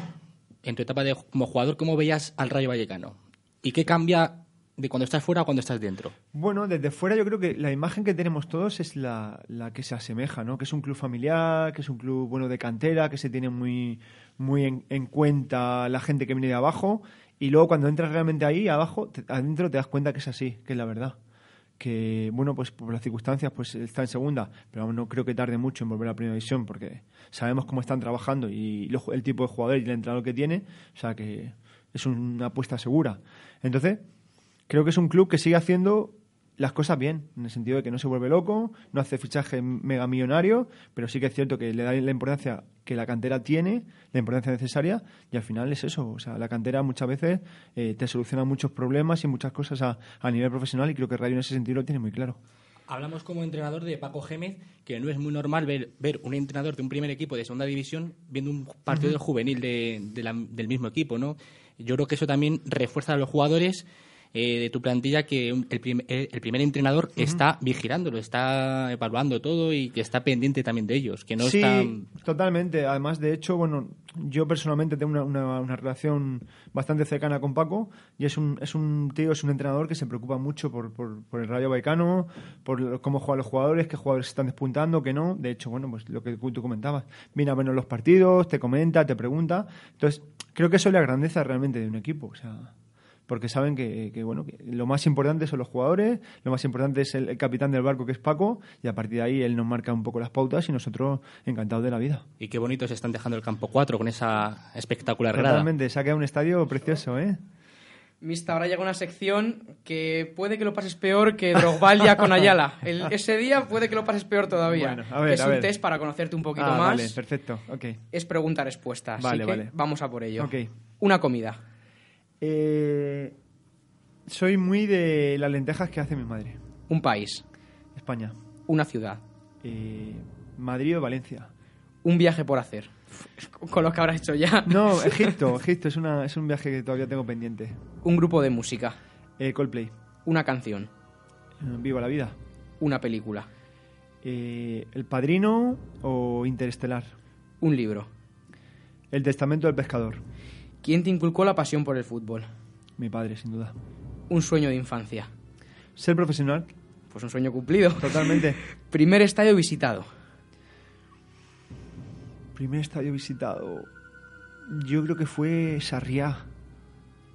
En tu etapa de, como jugador, ¿cómo veías al Rayo Vallecano? ¿Y qué cambia de cuando estás fuera a cuando estás dentro? Bueno, desde fuera yo creo que la imagen que tenemos todos es la, la que se asemeja, ¿no? Que es un club familiar, que es un club bueno de cantera, que se tiene muy, muy en, en cuenta la gente que viene de abajo. Y luego cuando entras realmente ahí, abajo, te- adentro te das cuenta que es así, que es la verdad. Que, bueno, pues por las circunstancias, pues está en segunda, pero no creo que tarde mucho en volver a primera división, porque sabemos cómo están trabajando y lo- el tipo de jugador y el entrenador que tiene, o sea que es una apuesta segura. Entonces, creo que es un club que sigue haciendo las cosas bien, en el sentido de que no se vuelve loco, no hace fichaje mega millonario, pero sí que es cierto que le da la importancia que la cantera tiene, la importancia necesaria, y al final es eso. O sea, la cantera muchas veces eh, te soluciona muchos problemas y muchas cosas a, a nivel profesional, y creo que Radio en ese sentido lo tiene muy claro. Hablamos como entrenador de Paco Gémez, que no es muy normal ver, ver un entrenador de un primer equipo de segunda división viendo un partido del juvenil de, de la- del mismo equipo, ¿no? Yo creo que eso también refuerza a los jugadores eh, de tu plantilla que el, prim- eh, el primer entrenador está vigilándolo, está evaluando todo y que está pendiente también de ellos, que no sí, está... totalmente. Además, de hecho, bueno, yo personalmente tengo una, una- una relación bastante cercana con Paco y es un, es un tío, es un entrenador que se preocupa mucho por, por, por el Rayo Vallecano, por cómo juegan los jugadores, qué jugadores están despuntando, qué no. De hecho, bueno, pues lo que tú comentabas, viene a vernos los partidos, te comenta, te pregunta. Entonces, creo que eso le agrandece realmente de un equipo. O sea, porque saben que, que, bueno, que lo más importante son los jugadores, lo más importante es el, el capitán del barco que es Paco, y a partir de ahí él nos marca un poco las pautas y nosotros encantados de la vida. Y qué bonito se están dejando el campo 4 con esa espectacular grada. Realmente, se ha quedado un estadio precioso, ¿eh? Mista, ahora llega una sección que puede que lo pases peor que Drogba ya con Ayala. El- ese día puede que lo pases peor todavía. Bueno, a ver, que es a un ver. test para conocerte un poquito Ah, más. Vale, perfecto, ok. Es pregunta-respuesta. Así Vale, que vale. vamos a por ello. Ok. Una comida. Eh, soy muy de las lentejas que hace mi madre. Un país. España. Una ciudad. Eh, Madrid o Valencia. Un viaje por hacer. Con lo que habrás hecho ya. No, Egipto. Egipto es, una, es un viaje que todavía tengo pendiente. Un grupo de música. Eh, Coldplay. Una canción. Eh, Viva la vida. Una película. Eh, El Padrino o Interestelar. Un libro. El Testamento del Pescador. ¿Quién te inculcó la pasión por el fútbol? Mi padre, sin duda. Un sueño de infancia. Ser profesional. Pues un sueño cumplido. Totalmente. Primer estadio visitado. Primer estadio visitado. Yo creo que fue Sarriá.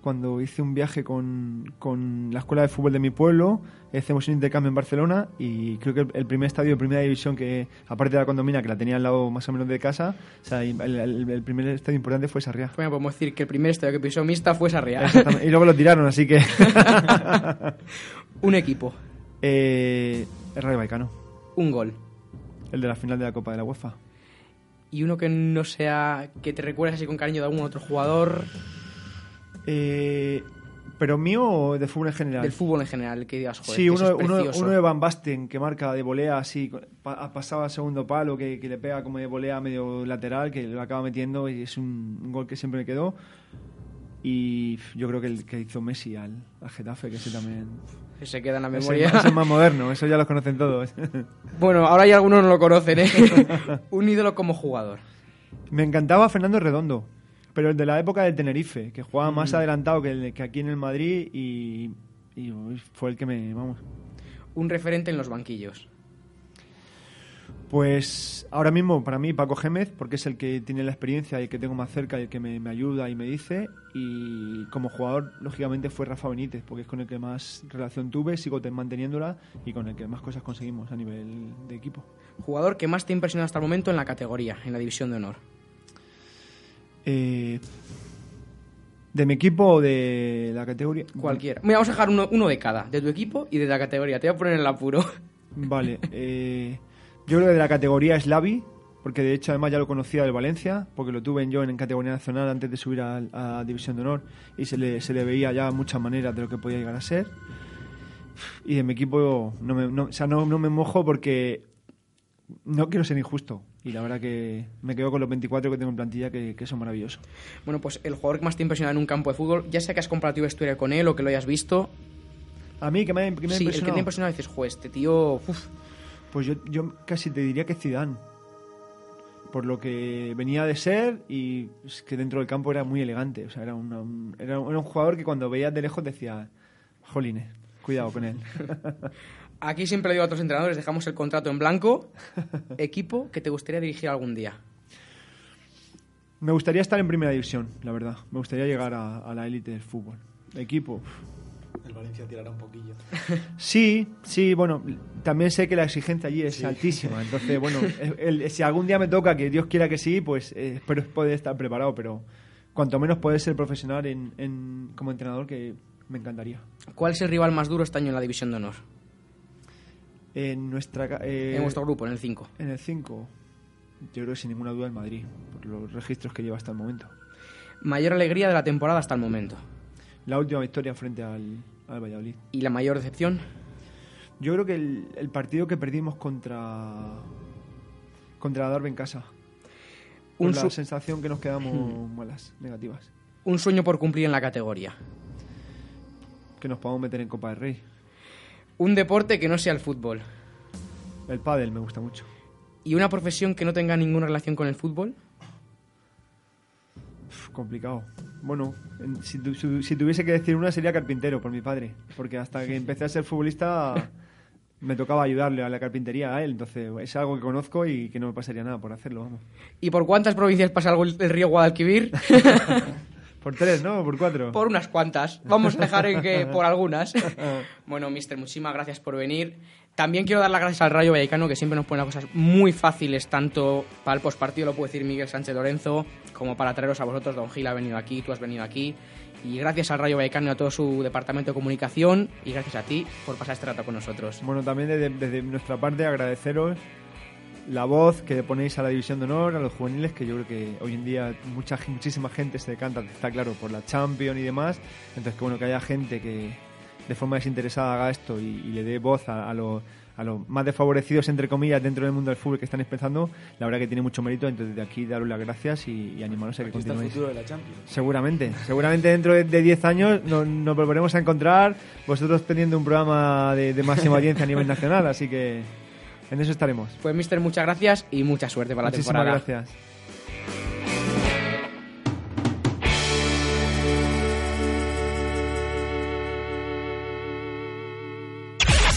Cuando hice un viaje con, con la escuela de fútbol de mi pueblo, hicimos un intercambio en Barcelona y creo que el, el primer estadio de primera división que, aparte de la condomina, que la tenía al lado más o menos de casa, o sea, el, el- el primer estadio importante fue Sarriá. Bueno, podemos decir que el primer estadio que pisó Mista fue Sarriá. Y luego lo tiraron, así que... un equipo. eh, el Rayo Vallecano, Un gol. el de la final de la Copa de la UEFA. Y uno que no sea. que te recuerdes así con cariño de algún otro jugador Eh, ¿Pero mío o de fútbol en general? del fútbol en general, que digas, joder, Sí, uno, eso es uno, uno de Van Basten que marca de volea así, pa- pasaba al segundo palo, que, que le pega como de volea medio lateral, que lo acaba metiendo y es un, un gol que siempre me quedó. Y yo creo que el que hizo Messi al, al Getafe, que ese también. Que se queda en la Ese, memoria. ese es más moderno, eso ya lo conocen todos. bueno, ahora ya algunos no lo conocen, ¿eh? un ídolo como jugador. me encantaba Fernando Redondo, pero el de la época del Tenerife, que jugaba más Mm. adelantado que, el- que aquí en el Madrid y, y fue el que me. Vamos. Un referente en los banquillos. Pues ahora mismo para mí Paco Gémez, porque es el que tiene la experiencia y el que tengo más cerca y el que me, me ayuda y me dice. Y como jugador, lógicamente, fue Rafa Benítez, porque es con el que más relación tuve, sigo te- manteniéndola y con el que más cosas conseguimos a nivel de equipo. Jugador que más te ha impresionado hasta el momento en la categoría, en la división de honor. Eh, ¿De mi equipo o de la categoría? Cualquiera. Mira, vamos a dejar uno, uno de cada, de tu equipo y de la categoría. Te voy a poner en el apuro. Vale. eh, yo creo que de la categoría es Lavi, porque de hecho además ya lo conocía del Valencia, porque lo tuve en yo en categoría nacional antes de subir a, a División de Honor y se le, se le veía ya muchas maneras de lo que podía llegar a ser. Y de mi equipo no me, no, o sea, no, no me mojo porque no quiero ser injusto. Y la verdad que me quedo con los 24 que tengo en plantilla, que, que son maravillosos. Bueno, pues el jugador que más te ha impresionado en un campo de fútbol, ya sea que has compartido historia con él o que lo hayas visto, A mí, que me, que me ha sí, el que te impresionado? ha impresionado dices, joder, este tío... uf". Pues yo, yo casi te diría que Zidane. Por lo que venía de ser y es que dentro del campo era muy elegante. O sea, era, una- un, era, un- era un jugador que cuando veías de lejos decía, jolines, cuidado con él. Aquí siempre le digo a otros entrenadores, dejamos el contrato en blanco. Equipo que te gustaría dirigir algún día. Me gustaría estar en primera división, la verdad. Me gustaría llegar a, a la élite del fútbol. Equipo. El Valencia tirará un poquillo. Sí, sí, bueno, también sé que la exigencia allí es altísima. Entonces, bueno, el- el- si algún día me toca, que Dios quiera que sí, pues eh, espero poder estar preparado, pero cuanto menos poder ser profesional en, en- como entrenador, que me encantaría. ¿Cuál es el rival más duro este año en la división de honor? En nuestra eh, en vuestro grupo, en el 5. en el 5, yo creo que sin ninguna duda el Madrid, por los registros que lleva hasta el momento. Mayor alegría de la temporada hasta el momento. La última victoria frente al, al Valladolid. ¿Y la mayor decepción? Yo creo que el, el partido que perdimos contra contra Darbe en casa. Un la Hmm. sensación que nos quedamos malas, negativas. Un sueño por cumplir en la categoría. Que nos podamos meter en Copa del Rey. Un deporte que no sea el fútbol. El pádel me gusta mucho. ¿Y una profesión que no tenga ninguna relación con el fútbol? Uf, complicado. Bueno, en- si, tu- si- si tuviese que decir una sería carpintero por mi padre. Porque hasta que empecé a ser futbolista me tocaba ayudarle a la carpintería a él. Entonces es algo que conozco y que no me pasaría nada por hacerlo. Vamos. ¿Y por cuántas provincias pasa el río Guadalquivir? Por tres, ¿no? Por cuatro. Por unas cuantas. Vamos a dejar en que por algunas. bueno, mister, muchísimas gracias por venir. También quiero dar las gracias al Rayo Vallecano, que siempre nos pone las cosas muy fáciles, tanto para el postpartido, lo puede decir Miguel Sánchez Lorenzo, como para traeros a vosotros. Don Gil ha venido aquí, tú has venido aquí. Y gracias al Rayo Vallecano y a todo su departamento de comunicación. Y gracias a ti por pasar este rato con nosotros. Bueno, también desde, desde nuestra parte agradeceros la voz que ponéis a la División de Honor, a los juveniles, que yo creo que hoy en día mucha, muchísima gente se decanta, está claro, por la Champions y demás. Entonces, que bueno, que haya gente que de forma desinteresada haga esto y, y le dé voz a, a los a los más desfavorecidos, entre comillas, dentro del mundo del fútbol que están empezando, la verdad que tiene mucho mérito. Entonces, de aquí daros las gracias y, y animaros a que Aquí está el continuéis. futuro de la Champions. Seguramente, seguramente dentro de de 10 años nos, nos volveremos a encontrar, vosotros teniendo un programa de, de máxima audiencia a nivel nacional, así que en eso estaremos. Pues, mister, muchas gracias y mucha suerte para la Muchísimas temporada. gracias.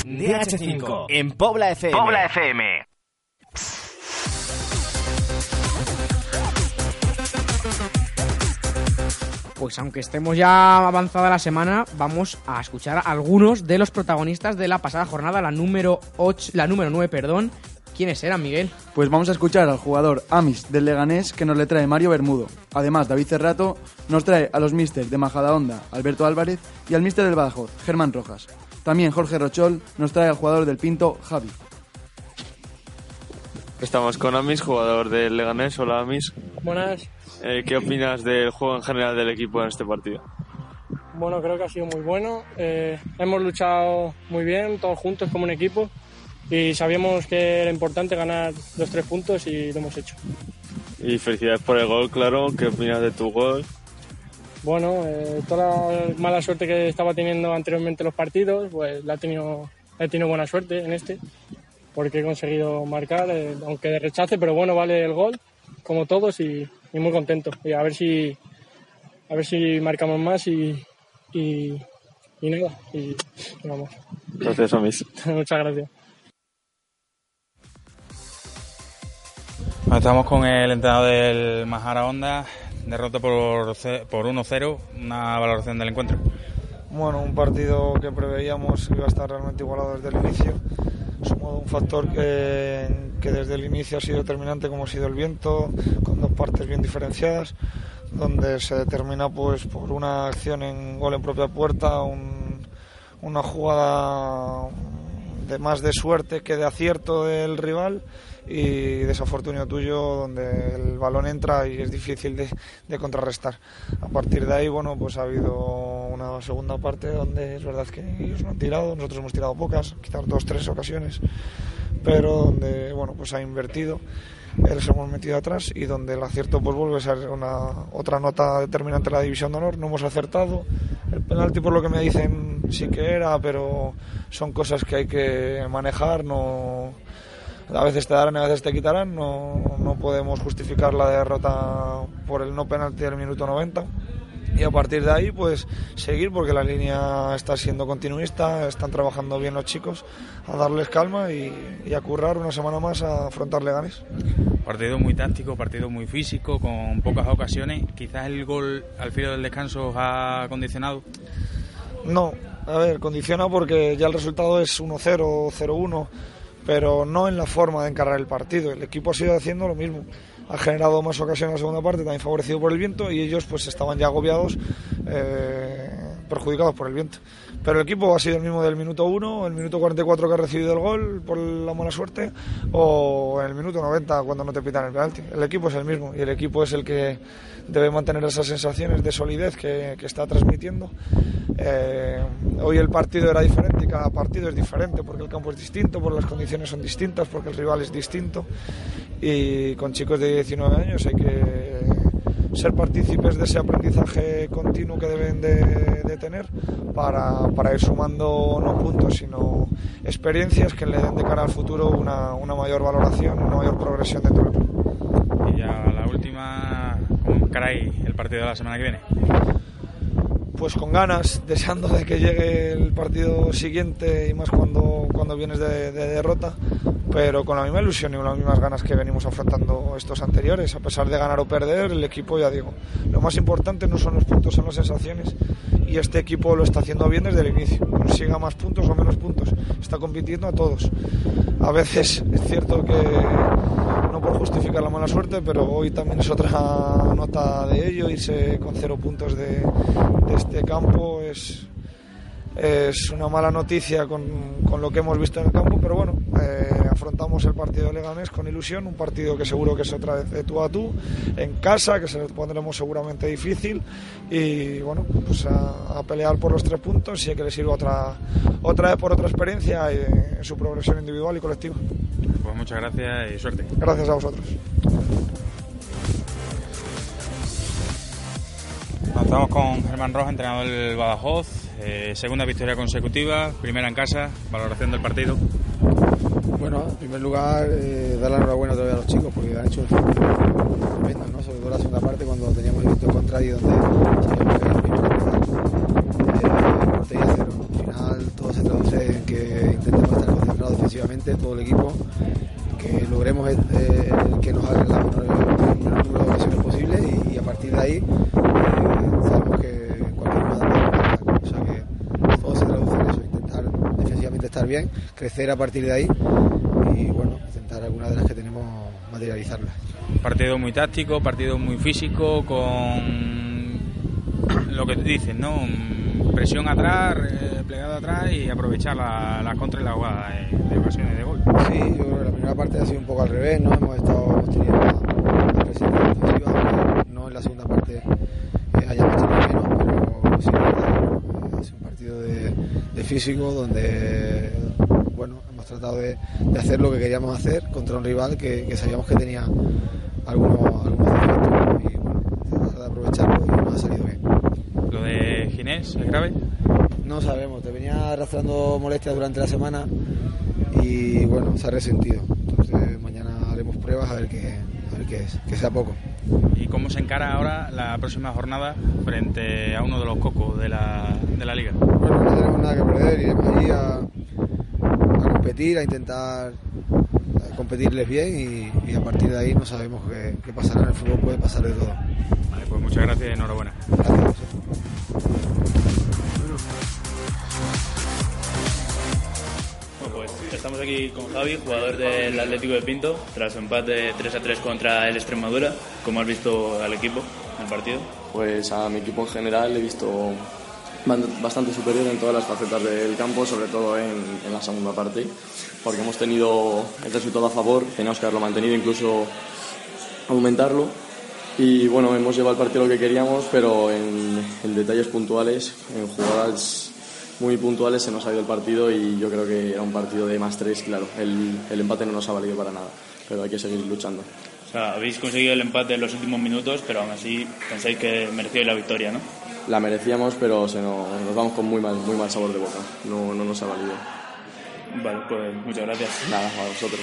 DH5 en Pobla FM. Pobla FM. Pues aunque estemos ya avanzada la semana, vamos a escuchar a algunos de los protagonistas de la pasada jornada, la número 8, la número 9, perdón. ¿Quiénes eran, Miguel? Pues vamos a escuchar al jugador Amis del Leganés que nos le trae Mario Bermudo. Además, David Cerrato nos trae a los místers de Majadahonda, Alberto Álvarez, y al míster del Badajoz, Germán Rojas. También Jorge Rochol nos trae al jugador del Pinto, Javi. Estamos con Amis, jugador del Leganés. Hola Amis. Buenas. Eh, ¿Qué opinas del juego en general del equipo en este partido? Bueno, creo que ha sido muy bueno. Eh, hemos luchado muy bien, todos juntos como un equipo. Y sabíamos que era importante ganar los tres puntos y lo hemos hecho. Y felicidades por el gol, claro. ¿Qué opinas de tu gol? Bueno, eh, toda la mala suerte que estaba teniendo anteriormente en los partidos, pues la he tenido, he tenido buena suerte en este, porque he conseguido marcar, eh, aunque de rechace, pero bueno, vale el gol, como todos, y, y muy contento. Y a ver si, a ver si marcamos más y, y, y nada, y vamos. Gracias, Amis. Muchas gracias. Bueno, estamos con el entrenador del Majara Honda, derrota por, por 1-0, una valoración del encuentro. Bueno, un partido que preveíamos que iba a estar realmente igualado desde el inicio, un factor que, que desde el inicio ha sido determinante como ha sido el viento, con dos partes bien diferenciadas, donde se determina pues por una acción en gol en propia puerta, un- una jugada de más de suerte que de acierto del rival y desafortunio tuyo donde el balón entra y es difícil de, de contrarrestar. A partir de ahí, bueno, pues ha habido una segunda parte donde es verdad que ellos no han tirado, nosotros hemos tirado pocas, quizás dos, tres ocasiones, pero donde, bueno, pues ha invertido, les hemos metido atrás y donde el acierto pues vuelve a ser una, otra nota determinante en la división de honor, no hemos acertado, el penalti por lo que me dicen sí que era, pero son cosas que hay que manejar, no a veces te darán y a veces te quitarán. No, no podemos justificar la derrota por el no penalti del minuto 90. Y a partir de ahí, pues seguir, porque la línea está siendo continuista, están trabajando bien los chicos, a darles calma y, y a currar una semana más a afrontar Leganes. Partido muy táctico, partido muy físico, con pocas ocasiones. Quizás el gol al filo del descanso os ha condicionado. No, a ver, condiciona porque ya el resultado es 1-0 o 0-1, pero no en la forma de encarar el partido. El equipo ha sido haciendo lo mismo. Ha generado más ocasiones en la segunda parte, también favorecido por el viento, y ellos pues estaban ya agobiados, eh, perjudicados por el viento. Pero el equipo ha sido el mismo del minuto 1, el minuto 44 que ha recibido el gol por la mala suerte, o en el minuto 90 cuando no te pitan el penalti. El equipo es el mismo y el equipo es el que debe mantener esas sensaciones de solidez que, que está transmitiendo. Eh, hoy el partido era diferente y cada partido es diferente porque el campo es distinto, porque las condiciones son distintas, porque el rival es distinto. Y con chicos de 19 años hay que ser partícipes de ese aprendizaje continuo que deben de, de tener para, para ir sumando no puntos, sino experiencias que le den de cara al futuro una, una mayor valoración, una mayor progresión dentro del club. Y ya la última, ¿cómo encaráis el partido de la semana que viene? pues con ganas, deseando de que llegue el partido siguiente y más cuando, cuando vienes de, derrota, pero con la misma ilusión y con las mismas ganas que venimos afrontando estos anteriores, a pesar de ganar o perder, el equipo, ya digo, lo más importante no son los puntos, son las sensaciones y este equipo lo está haciendo bien desde el inicio, consiga más puntos o menos puntos, está compitiendo a todos. A veces es cierto que no por justificar la mala suerte, pero hoy también es otra nota de ello, irse con cero puntos de, de este campo es, es una mala noticia con, con, lo que hemos visto en el campo, pero bueno, eh, afrontamos el partido de Leganés con ilusión, un partido que seguro que es otra vez de tú a tú, en casa, que se lo pondremos seguramente difícil y bueno, pues a, a pelear por los tres puntos y que le sirva otra, otra vez por otra experiencia en su progresión individual y colectiva. Pues muchas gracias y suerte. Gracias a vosotros. Estamos con Germán Rojas, entrenador del Badajoz. Eh, segunda victoria consecutiva, primera en casa, valoración del partido. Bueno, en primer lugar, eh, dar la enhorabuena todavía a los chicos porque han hecho el tremendo, ¿no? sobre todo la segunda parte cuando teníamos el visto contrario donde sabíamos que era eh. Al final todo se traduce en que intentemos estar concentrados defensivamente, todo el equipo, que logremos eh, que nos hagan la menor, número de ocasiones posible y, y a partir de ahí sabemos que cualquier jugada puede marcar. O sea que todo se traduce en eso, intentar defensivamente estar bien, crecer a partir de ahí y bueno, intentar algunas de las que tenemos materializarlas. Partido muy táctico, partido muy físico, con lo que dices, ¿no? Presión atrás, eh, plegado atrás y aprovechar la, la contra y la jugada de, de ocasiones de gol. Sí, yo creo que la primera parte ha sido un poco al revés, ¿no? Hemos estado, hemos tenido la, la presión defensiva, no en la segunda parte eh, hayamos tenido menos, pero sí, verdad, ha sido un partido de, físico donde, bueno, hemos tratado de, de, hacer lo que queríamos hacer contra un rival que, que sabíamos que tenía algunos, algunos defectos y, bueno, tratar de aprovecharlo y nos ha salido bien. ¿Lo de Ginés es grave? No sabemos, te venía arrastrando molestias durante la semana y bueno, se ha resentido. Entonces mañana haremos pruebas a ver qué, a ver qué es, que sea poco. ¿Y cómo se encara ahora la próxima jornada frente a uno de los cocos de la, de la liga? Bueno, no tenemos nada que perder, iremos allí a, a competir, a intentar a competirles bien y, y, a partir de ahí no sabemos qué, qué, pasará en el fútbol, puede pasar de todo. Vale, pues muchas gracias y enhorabuena. Gracias. Estamos aquí con Javi, jugador del Atlético de Pinto, tras su empate 3 a 3 contra el Extremadura. ¿Cómo has visto al equipo en el partido? Pues a mi equipo en general he visto bastante superior en todas las facetas del campo, sobre todo en, en, la segunda parte, porque hemos tenido el resultado a favor, teníamos que haberlo mantenido, incluso aumentarlo. Y bueno, hemos llevado el partido lo que queríamos, pero en, en detalles puntuales, en jugadas muy puntuales se nos ha ido el partido y yo creo que era un partido de más tres, claro. El, el empate no nos ha valido para nada, pero hay que seguir luchando. O sea, habéis conseguido el empate en los últimos minutos, pero aún así pensáis que merecíais la victoria, ¿no? La merecíamos, pero se nos, nos vamos con muy mal, muy mal sabor de boca. No, no nos ha valido. Vale, pues muchas gracias. Nada, a vosotros.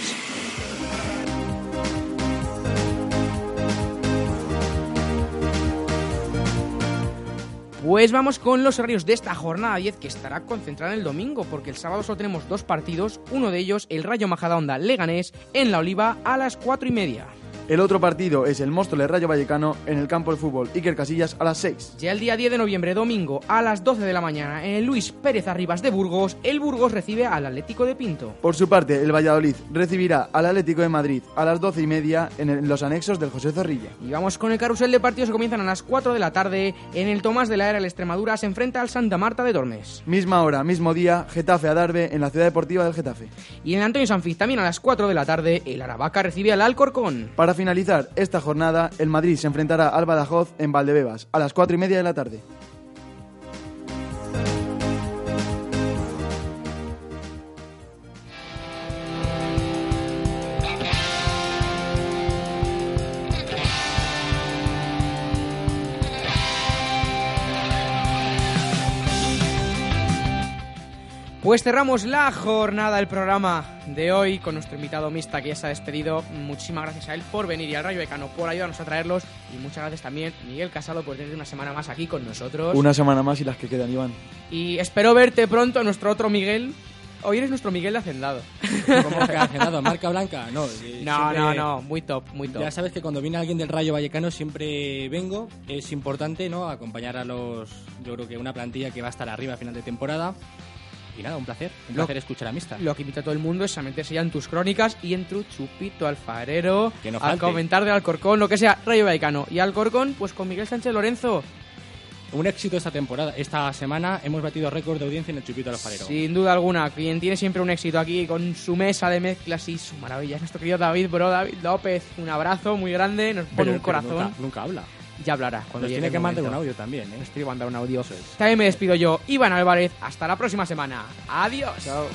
Pues vamos con los horarios de esta jornada 10 que estará concentrada el domingo, porque el sábado solo tenemos dos partidos, uno de ellos el Rayo Majadahonda Leganés en La Oliva a las 4 y media. El otro partido es el Móstoles Rayo Vallecano en el campo de fútbol Iker Casillas a las 6. Ya el día 10 de noviembre, domingo, a las 12 de la mañana, en el Luis Pérez Arribas de Burgos, el Burgos recibe al Atlético de Pinto. Por su parte, el Valladolid recibirá al Atlético de Madrid a las 12 y media en los anexos del José Zorrilla. Y vamos con el carrusel de partidos que comienzan a las 4 de la tarde. En el Tomás de la Era, el Extremadura se enfrenta al Santa Marta de Tormes. Misma hora, mismo día, Getafe Adarve en la ciudad deportiva del Getafe. Y en el Antonio Sanfiz, también a las 4 de la tarde, el Aravaca recibe al Alcorcón. Para finalizar esta jornada, el Madrid se enfrentará al Badajoz en Valdebebas a las 4 y media de la tarde. Pues cerramos la jornada del programa de hoy con nuestro invitado Mista que ya se ha despedido. Muchísimas gracias a él por venir y al Rayo Becano por ayudarnos a traerlos. Y muchas gracias también Miguel Casado por tener una semana más aquí con nosotros. Una semana más y las que quedan, Iván. Y espero verte pronto, nuestro otro Miguel. Hoy eres nuestro Miguel de Hacendado. ¿Cómo que Hacendado? ¿Marca blanca? No, No, siempre- no, no, muy top, muy top. Ya sabes que cuando viene alguien del Rayo Vallecano siempre vengo. Es importante, ¿no? Acompañar a los. Yo creo que una plantilla que va a estar arriba a final de temporada. Y nada, un placer. Un Lo- placer escuchar a Mista. Lo que invito a todo el mundo es a meterse ya en tus crónicas y en tu chupito alfarero, Que no a falte. comentar del Alcorcón, lo que sea, Rayo Vallecano. Y Alcorcón, pues con Miguel Sánchez Lorenzo. Un éxito esta temporada. Esta semana hemos batido récord de audiencia en el Chupito Alfarero. Sin duda alguna, quien tiene siempre un éxito aquí con su mesa de mezclas y su maravilla es nuestro querido David Bro, David López. Un abrazo muy grande, nos pone un corazón. Nunca, nunca habla. Ya hablará cuando Nos tiene que mandar un audio también, ¿eh? Nos tiene que mandar un audio. También me despido yo, Iván Álvarez. Hasta la próxima semana. Adiós. Chao.